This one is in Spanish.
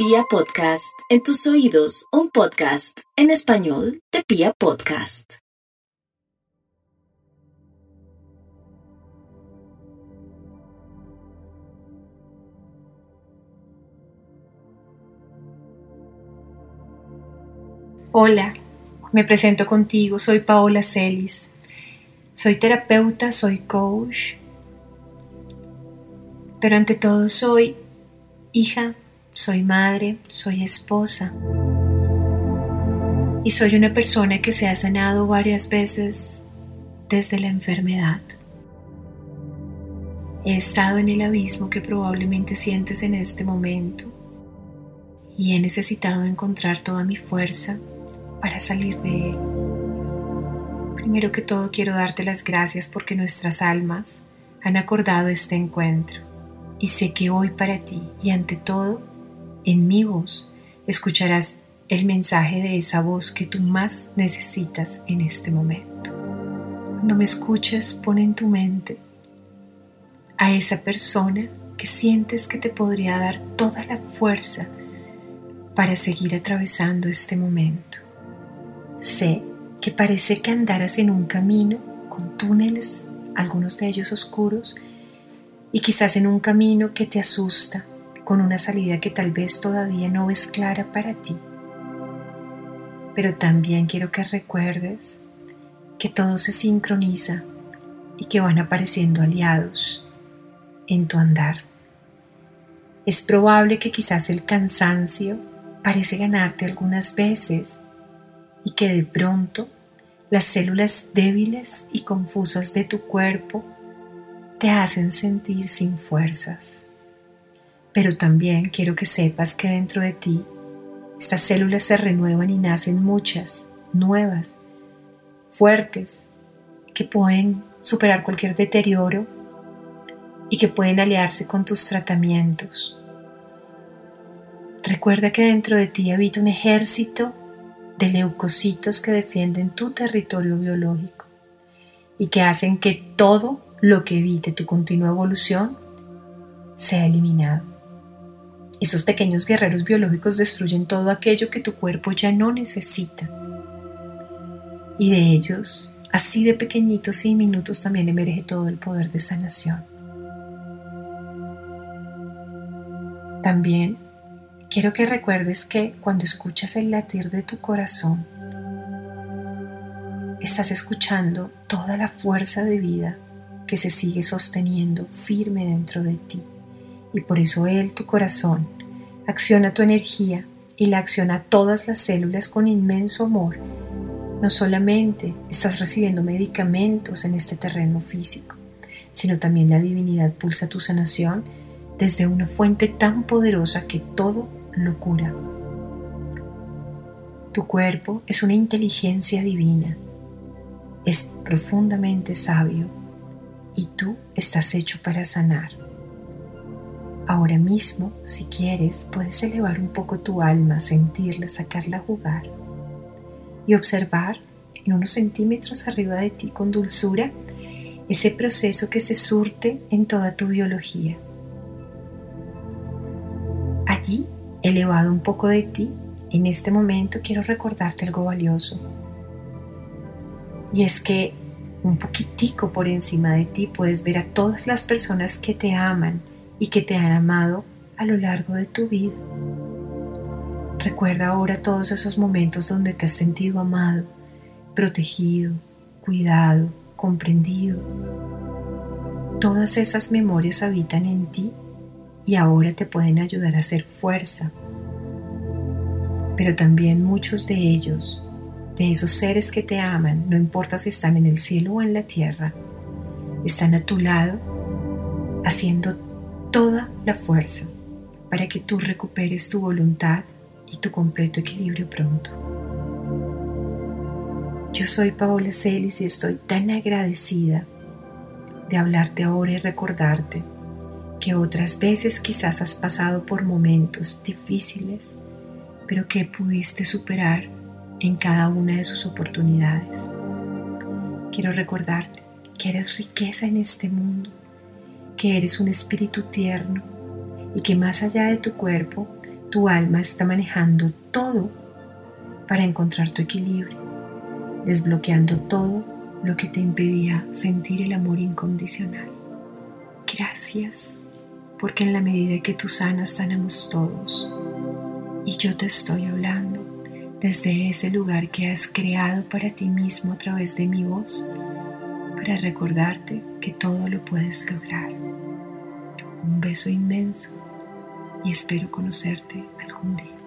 Pia Podcast, en tus oídos, un podcast en español de Pia Podcast. Hola, me presento contigo, soy Paola Celis. Soy terapeuta, soy coach, pero ante todo soy hija, soy madre, soy esposa. Y soy una persona que se ha sanado varias veces desde la enfermedad. He estado en el abismo que probablemente sientes en este momento y he necesitado encontrar toda mi fuerza para salir de él. Primero que todo quiero darte las gracias porque nuestras almas han acordado este encuentro y sé que hoy para ti y ante todo, en mi voz, escucharás el mensaje de esa voz que tú más necesitas en este momento. Cuando me escuches, pon en tu mente a esa persona que sientes que te podría dar toda la fuerza para seguir atravesando este momento. Sé que parece que andaras en un camino con túneles, algunos de ellos oscuros, y quizás en un camino que te asusta, con una salida que tal vez todavía no es clara para ti. Pero también quiero que recuerdes que todo se sincroniza y que van apareciendo aliados en tu andar. Es probable que quizás el cansancio parece ganarte algunas veces y que de pronto las células débiles y confusas de tu cuerpo te hacen sentir sin fuerzas. Pero también quiero que sepas que dentro de ti estas células se renuevan y nacen muchas, nuevas, fuertes, que pueden superar cualquier deterioro y que pueden aliarse con tus tratamientos. Recuerda que dentro de ti habita un ejército de leucocitos que defienden tu territorio biológico y que hacen que todo lo que evite tu continua evolución sea eliminado. Esos pequeños guerreros biológicos destruyen todo aquello que tu cuerpo ya no necesita. Y de ellos, así de pequeñitos y diminutos, también emerge todo el poder de sanación. También quiero que recuerdes que cuando escuchas el latir de tu corazón, estás escuchando toda la fuerza de vida que se sigue sosteniendo firme dentro de ti. Y por eso Él, tu corazón, acciona tu energía y la acciona a todas las células con inmenso amor. No solamente estás recibiendo medicamentos en este terreno físico, sino también la divinidad pulsa tu sanación desde una fuente tan poderosa que todo lo cura. Tu cuerpo es una inteligencia divina, es profundamente sabio y tú estás hecho para sanar. Ahora mismo, si quieres, puedes elevar un poco tu alma, sentirla, sacarla a jugar y observar en unos centímetros arriba de ti con dulzura ese proceso que se surte en toda tu biología. Allí, elevado un poco de ti, en este momento quiero recordarte algo valioso. Y es que un poquitico por encima de ti puedes ver a todas las personas que te aman y que te han amado a lo largo de tu vida. Recuerda ahora todos esos momentos donde te has sentido amado, protegido, cuidado, comprendido. Todas esas memorias habitan en ti y ahora te pueden ayudar a hacer fuerza. Pero también muchos de ellos de esos seres que te aman, no importa si están en el cielo o en la tierra, están a tu lado haciendo toda la fuerza para que tú recuperes tu voluntad y tu completo equilibrio pronto. Yo soy Paola Celis y estoy tan agradecida de hablarte ahora y recordarte que otras veces quizás has pasado por momentos difíciles, pero que pudiste superar en cada una de sus oportunidades. Quiero recordarte que eres riqueza en este mundo, que eres un espíritu tierno y que más allá de tu cuerpo Tu alma está manejando todo para encontrar tu equilibrio, desbloqueando todo lo que te impedía sentir el amor incondicional. Gracias, porque en la medida que tú sanas, sanamos todos. Y yo te estoy hablando desde ese lugar que has creado para ti mismo a través de mi voz, para recordarte que todo lo puedes lograr. Un beso inmenso y espero conocerte algún día.